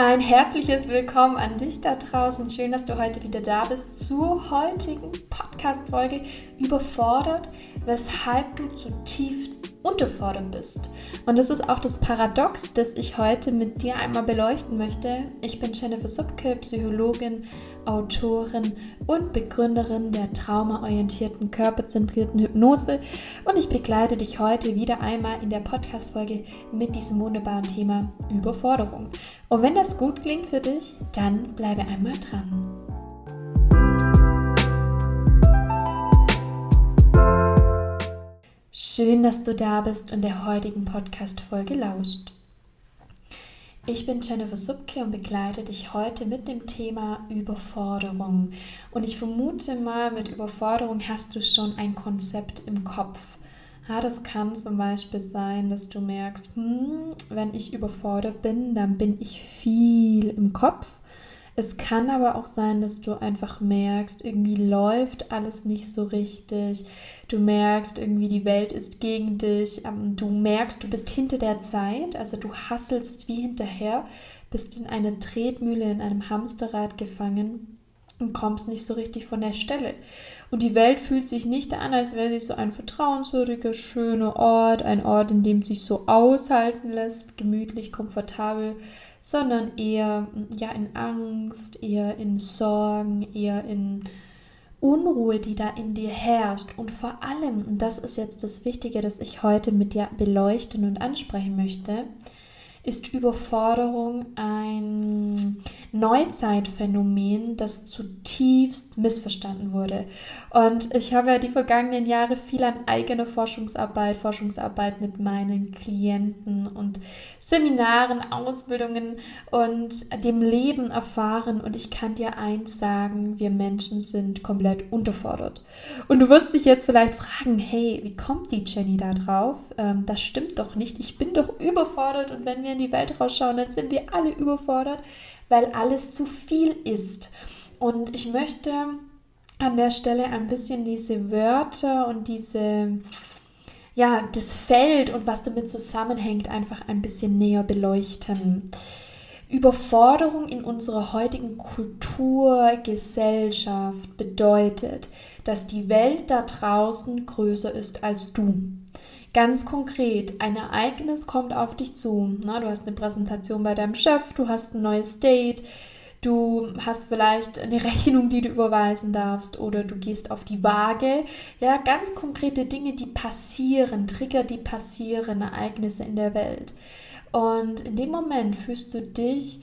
Ein herzliches Willkommen an dich da draußen. Schön, dass du heute wieder da bist zur heutigen Podcast-Folge Überfordert, weshalb du zutiefst unterfordert bist. Und das ist auch das Paradox, das ich heute mit dir einmal beleuchten möchte. Ich bin Jennifer Subke, Psychologin, Autorin und Begründerin der traumaorientierten, körperzentrierten Hypnose. Und ich begleite dich heute wieder einmal in der Podcast-Folge mit diesem wunderbaren Thema Überforderung. Und wenn das gut klingt für dich, dann bleibe einmal dran. Schön, dass du da bist und der heutigen Podcast-Folge lauscht. Ich bin Jennifer Subke und begleite dich heute mit dem Thema Überforderung. Und ich vermute mal, mit Überforderung hast du schon ein Konzept im Kopf. Ja, das kann zum Beispiel sein, dass du merkst, hm, wenn ich überfordert bin, dann bin ich viel im Kopf. Es kann aber auch sein, dass du einfach merkst, irgendwie läuft alles nicht so richtig. Du merkst irgendwie, die Welt ist gegen dich. Ähm, du merkst, du bist hinter der Zeit. Also du hasselst wie hinterher, bist in einer Tretmühle, in einem Hamsterrad gefangen und kommst nicht so richtig von der Stelle. Und die Welt fühlt sich nicht an, als wäre sie so ein vertrauenswürdiger, schöner Ort, ein Ort, in dem sich so aushalten lässt, gemütlich, komfortabel, sondern eher ja in Angst, eher in Sorgen, eher in Unruhe, die da in dir herrscht. Und vor allem, und das ist jetzt das Wichtige, das ich heute mit dir beleuchten und ansprechen möchte, ist Überforderung ein Neuzeitphänomen, das zutiefst missverstanden wurde. Und ich habe ja die vergangenen Jahre viel an eigener Forschungsarbeit, Forschungsarbeit mit meinen Klienten und Seminaren, Ausbildungen und dem Leben erfahren. Und ich kann dir eins sagen, wir Menschen sind komplett unterfordert. Und du wirst dich jetzt vielleicht fragen, hey, wie kommt die Jenny da drauf? Ähm, das stimmt doch nicht. Ich bin doch überfordert und wenn wir in die Welt rausschauen, dann sind wir alle überfordert, weil alles zu viel ist. Und ich möchte an der Stelle ein bisschen diese Wörter und diese, ja, das Feld und was damit zusammenhängt, einfach ein bisschen näher beleuchten. Überforderung in unserer heutigen Kultur, Gesellschaft bedeutet, dass die Welt da draußen größer ist als du. Ganz konkret, ein Ereignis kommt auf dich zu. Na, du hast eine Präsentation bei deinem Chef, du hast ein neues Date, du hast vielleicht eine Rechnung, die du überweisen darfst oder du gehst auf die Waage. Ja, ganz konkrete Dinge, die passieren, Trigger, die passieren, Ereignisse in der Welt. Und in dem Moment fühlst du dich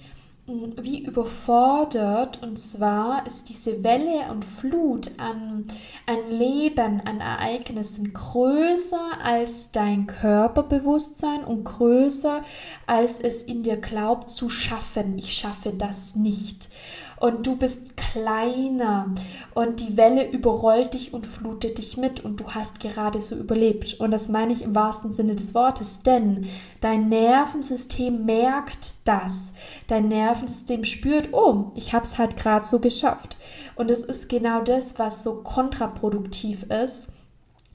wie überfordert. Und zwar ist diese Welle und Flut an, an Leben, an Ereignissen größer als dein Körperbewusstsein und größer als es in dir glaubt zu schaffen. Ich schaffe das nicht und du bist kleiner und die Welle überrollt dich und flutet dich mit und du hast gerade so überlebt. Und das meine ich im wahrsten Sinne des Wortes, denn dein Nervensystem merkt das. Dein Nervensystem spürt, oh, ich habe es halt gerade so geschafft. Und es ist genau das, was so kontraproduktiv ist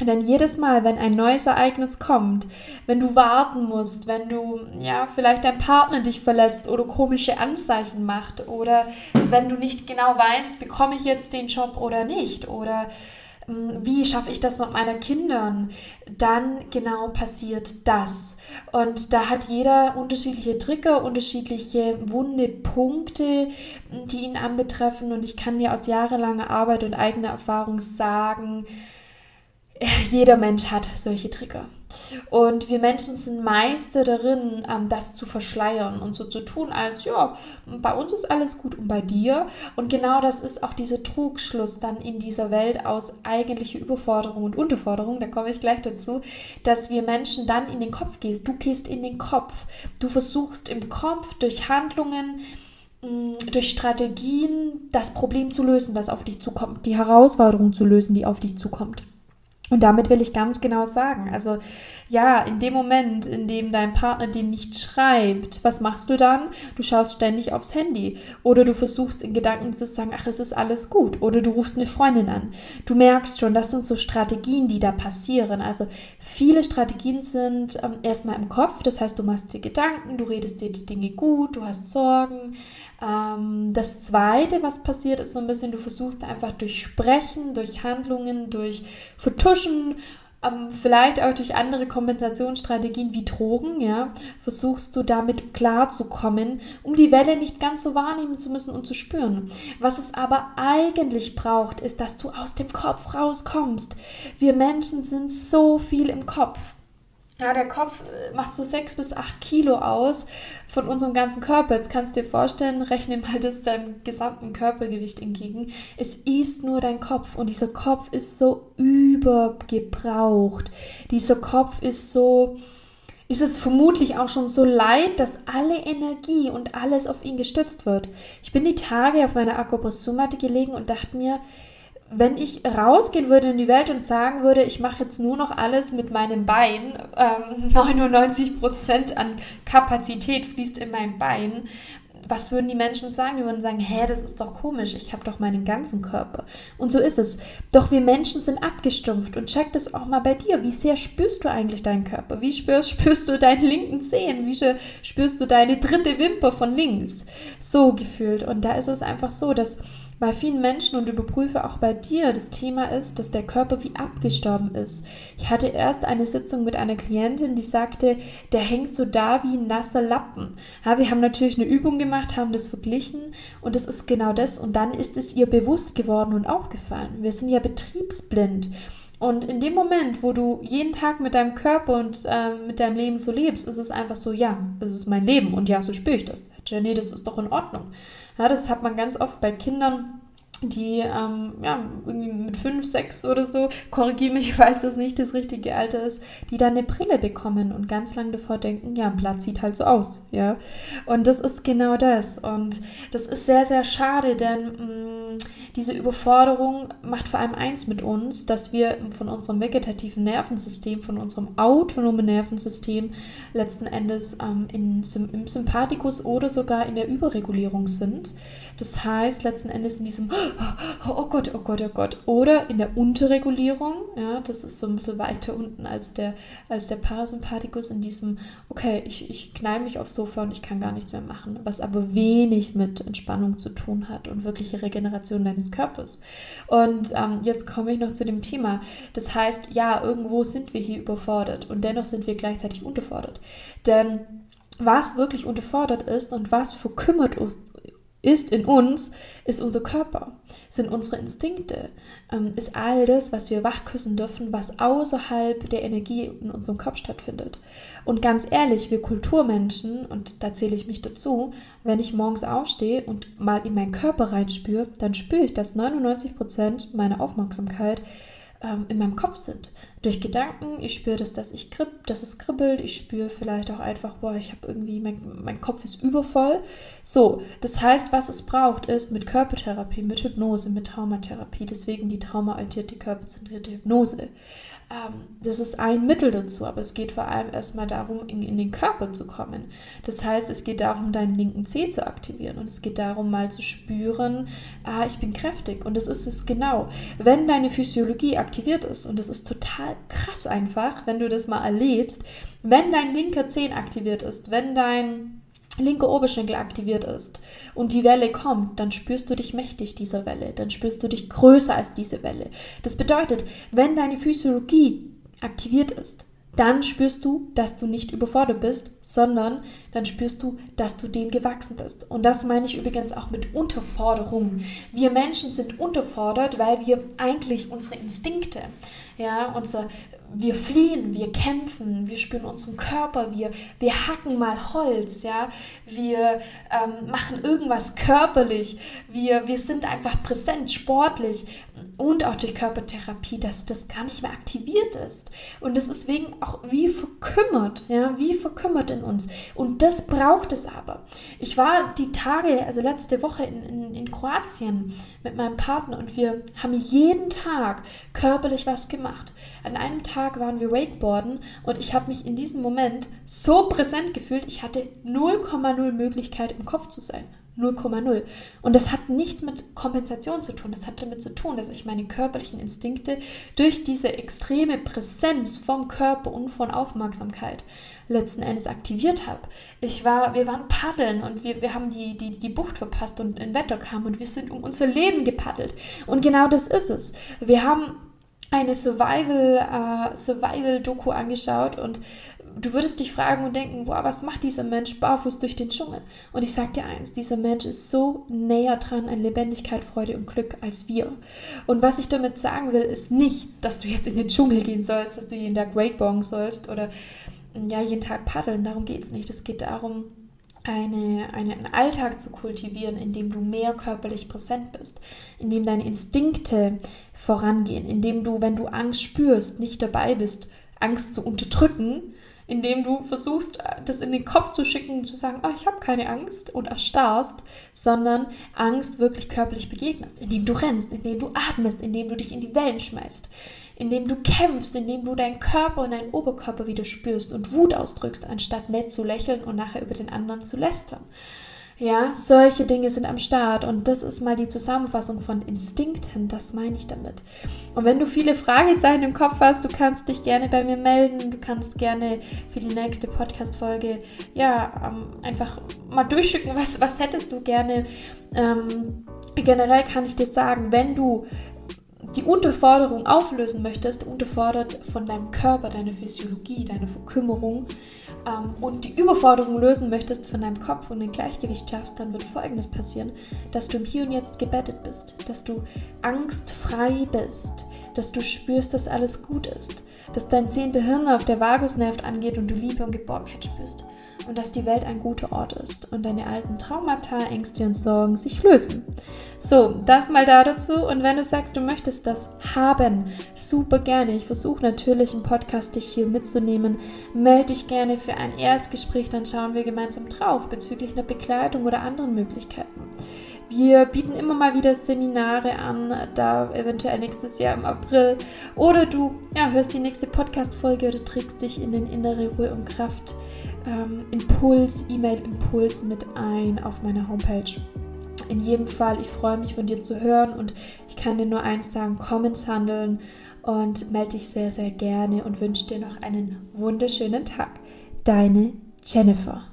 denn jedes Mal, wenn ein neues Ereignis kommt, wenn du warten musst, wenn du ja vielleicht dein Partner dich verlässt oder komische Anzeichen macht oder wenn du nicht genau weißt, bekomme ich jetzt den Job oder nicht oder hm, wie schaffe ich das mit meinen Kindern, dann genau passiert das. Und da hat jeder unterschiedliche Trigger, unterschiedliche wunde Punkte, die ihn anbetreffen. Und ich kann dir aus jahrelanger Arbeit und eigener Erfahrung sagen, jeder Mensch hat solche Trigger. Und wir Menschen sind Meister darin, ähm, das zu verschleiern und so zu tun, als ja, bei uns ist alles gut und bei dir. Und genau das ist auch dieser Trugschluss dann in dieser Welt aus eigentliche Überforderung und Unterforderung, da komme ich gleich dazu, dass wir Menschen dann in den Kopf gehen. Du gehst in den Kopf. Du versuchst im Kopf durch Handlungen, mm, durch Strategien das Problem zu lösen, das auf dich zukommt, die Herausforderung zu lösen, die auf dich zukommt. Und damit will ich ganz genau sagen, also ja, in dem Moment, in dem dein Partner dir nicht schreibt, was machst du dann? Du schaust ständig aufs Handy oder du versuchst in Gedanken zu sagen, ach, es ist alles gut oder du rufst eine Freundin an. Du merkst schon, das sind so Strategien, die da passieren. Also viele Strategien sind ähm, erstmal im Kopf, das heißt, du machst dir Gedanken, du redest dir die Dinge gut, du hast Sorgen. Ähm, das Zweite, was passiert, ist so ein bisschen, du versuchst einfach durch Sprechen, durch Handlungen, durch Vertuschen ähm, vielleicht auch durch andere Kompensationsstrategien wie Drogen, ja, versuchst du damit klarzukommen, um die Welle nicht ganz so wahrnehmen zu müssen und zu spüren. Was es aber eigentlich braucht, ist, dass du aus dem Kopf rauskommst. Wir Menschen sind so viel im Kopf. Ja, der Kopf äh, macht so sechs bis acht Kilo aus von unserem ganzen Körper. Jetzt kannst du dir vorstellen, rechne mal das deinem gesamten Körpergewicht entgegen. Es ist nur dein Kopf und dieser Kopf ist so übergebraucht. Dieser Kopf ist so, ist es vermutlich auch schon so leid, dass alle Energie und alles auf ihn gestützt wird. Ich bin die Tage auf meiner Akupressurmatte gelegen und dachte mir, wenn ich rausgehen würde in die Welt und sagen würde, ich mache jetzt nur noch alles mit meinem Bein, ähm, 99% an Kapazität fließt in mein Bein, was würden die Menschen sagen? Die würden sagen, hä, das ist doch komisch, ich habe doch meinen ganzen Körper. Und so ist es. Doch wir Menschen sind abgestumpft und check das auch mal bei dir. Wie sehr spürst du eigentlich deinen Körper? Wie spürst, spürst du deinen linken Zehen? Wie spürst du deine dritte Wimper von links? So gefühlt. Und da ist es einfach so, dass bei vielen Menschen und überprüfe auch bei dir das Thema ist, dass der Körper wie abgestorben ist. Ich hatte erst eine Sitzung mit einer Klientin, die sagte, der hängt so da wie ein nasser Lappen. Ja, wir haben natürlich eine Übung gemacht, haben das verglichen und das ist genau das. Und dann ist es ihr bewusst geworden und aufgefallen. Wir sind ja betriebsblind. Und in dem Moment, wo du jeden Tag mit deinem Körper und äh, mit deinem Leben so lebst, ist es einfach so, ja, es ist mein Leben und ja, so spüre ich das. Jenny, das ist doch in Ordnung. Ja, das hat man ganz oft bei Kindern die ähm, ja, irgendwie mit fünf, sechs oder so, korrigiere mich, ich weiß das nicht, das richtige Alter ist, die dann eine Brille bekommen und ganz lange davor denken, ja, ein Blatt sieht halt so aus, ja. Und das ist genau das. Und das ist sehr, sehr schade, denn mh, mm, diese Überforderung macht vor allem eins mit uns, dass wir von unserem vegetativen Nervensystem, von unserem autonomen Nervensystem letzten Endes ähm, in, im Sympathikus oder sogar in der Überregulierung sind. Das heißt, letzten Endes in diesem oh Gott, oh Gott, oh Gott. Oder in der Unterregulierung, ja, das ist so ein bisschen weiter unten als der, als der Parasympathikus, in diesem, okay, ich, ich knall mich aufs Sofa und ich kann gar nichts mehr machen, was aber wenig mit Entspannung zu tun hat und wirkliche Regeneration deines Körpers. Und ähm, jetzt komme ich noch zu dem Thema. Das heißt, ja, irgendwo sind wir hier überfordert und dennoch sind wir gleichzeitig unterfordert. Denn was wirklich unterfordert ist und was verkümmert ist in uns, ist unser Körper, sind unsere Instinkte, ähm, ist all das, was wir wachküssen dürfen, was außerhalb der Energie in unserem Kopf stattfindet. Und ganz ehrlich, wir Kulturmenschen, und da zähle ich mich dazu, wenn ich morgens aufstehe und mal in meinen Körper reinspüre, dann spüre ich, dass 99 Prozent meiner Aufmerksamkeit ähm, in meinem Kopf sind. Durch Gedanken, ich spüre, dass, dass, ich kribb, dass es kribbelt, ich spüre vielleicht auch einfach, boah, ich habe irgendwie, mein, mein Kopf ist übervoll. So, das heißt, was es braucht, ist mit Körpertherapie, mit Hypnose, mit Traumatherapie, deswegen die traumaorientierte, körperzentrierte Hypnose. Ähm, das ist ein Mittel dazu, aber es geht vor allem erstmal darum, in, in, den Körper zu kommen. Das heißt, es geht darum, deinen linken Zeh zu aktivieren und es geht darum, mal zu spüren, ah, ich bin kräftig und das ist es genau. Wenn deine Physiologie aktiviert ist und das ist total krass einfach, wenn du das mal erlebst, wenn dein linker Zeh aktiviert ist, wenn dein linke Oberschenkel aktiviert ist und die Welle kommt, dann spürst du dich mächtig dieser Welle, dann spürst du dich größer als diese Welle. Das bedeutet, wenn deine Physiologie aktiviert ist, dann spürst du, dass du nicht überfordert bist, sondern dann spürst du, dass du dem gewachsen bist. Und das meine ich übrigens auch mit Unterforderung. Wir Menschen sind unterfordert, weil wir eigentlich unsere Instinkte, ja, unser wir fliehen, wir kämpfen, wir spüren unseren Körper, wir, wir hacken mal Holz, ja, wir ähm, machen irgendwas körperlich, wir, wir sind einfach präsent, sportlich und auch durch Körpertherapie, dass das gar nicht mehr aktiviert ist. Und das ist wegen auch wie verkümmert, ja, wie verkümmert in uns. Und das braucht es aber. Ich war die Tage, also letzte Woche in, in, in Kroatien mit meinem Partner und wir haben jeden Tag körperlich was gemacht gemacht. An einem Tag waren wir Wakeboarden und ich habe mich in diesem Moment so präsent gefühlt, ich hatte 0,0 Möglichkeit im Kopf zu sein. 0,0. Und das hat nichts mit Kompensation zu tun. Das hat damit zu tun, dass ich meine körperlichen Instinkte durch diese extreme Präsenz vom Körper und von Aufmerksamkeit letzten Endes aktiviert habe. Ich war, wir waren paddeln und wir, wir haben die, die, die Bucht verpasst und ein Wetter kam und wir sind um unser Leben gepaddelt. Und genau das ist es. Wir haben eine Survival, äh, Survival-Doku angeschaut und du würdest dich fragen und denken, boah, was macht dieser Mensch barfuß durch den Dschungel? Und ich sag dir eins, dieser Mensch ist so näher dran an Lebendigkeit, Freude und Glück als wir. Und was ich damit sagen will, ist nicht, dass du jetzt in den Dschungel gehen sollst, dass du jeden Tag Wakeboarden sollst oder ja, jeden Tag paddeln. Darum geht es nicht. Es geht darum, eine, eine, einen Alltag zu kultivieren, in dem du mehr körperlich präsent bist, in dem deine Instinkte vorangehen, in dem du, wenn du Angst spürst, nicht dabei bist, Angst zu unterdrücken, indem du versuchst, das in den Kopf zu schicken und zu sagen, oh, ich habe keine Angst und erstarrst, sondern Angst wirklich körperlich begegnest, indem du rennst, indem du atmest, indem du dich in die Wellen schmeißt, indem du kämpfst, indem du deinen Körper und deinen Oberkörper wieder spürst und Wut ausdrückst, anstatt nett zu lächeln und nachher über den anderen zu lästern. Ja, solche Dinge sind am Start und das ist mal die Zusammenfassung von Instinkten, das meine ich damit. Und wenn du viele Fragezeichen im Kopf hast, du kannst dich gerne bei mir melden, du kannst gerne für die nächste Podcast-Folge, ja, ähm, einfach mal durchschicken, was, was hättest du gerne. Ähm, generell kann ich dir sagen, wenn du die Unterforderung auflösen möchtest, unterfordert von deinem Körper, deiner Physiologie, deiner Verkümmerung, ähm, und die Überforderung lösen möchtest von deinem Kopf und ein Gleichgewicht schaffst, dann wird Folgendes passieren, dass du im Hier und Jetzt gebettet bist, dass du angstfrei bist, dass du spürst, dass alles gut ist, dass dein zehnter Hirn auf der Vagusnerv angeht und du Liebe und Geborgenheit spürst und dass die Welt ein guter Ort ist und deine alten Traumata, Ängste und Sorgen sich lösen. So, das mal da dazu. Und wenn du sagst, du möchtest das haben, super gerne. Ich versuche natürlich im Podcast dich hier mitzunehmen. Melde dich gerne für ein Erstgespräch, dann schauen wir gemeinsam drauf bezüglich einer Begleitung oder anderen Möglichkeiten. Wir bieten immer mal wieder Seminare an, da eventuell nächstes Jahr im April. Oder du ja, hörst die nächste Podcast-Folge oder trägst dich in den innere Ruhe und Kraft ähm, Impuls, E-Mail-Impuls mit ein auf meiner Homepage. In jedem Fall, ich freue mich von dir zu hören und ich kann dir nur eins sagen, komm ins Handeln und melde dich sehr, sehr gerne und wünsche dir noch einen wunderschönen Tag. Deine Jennifer.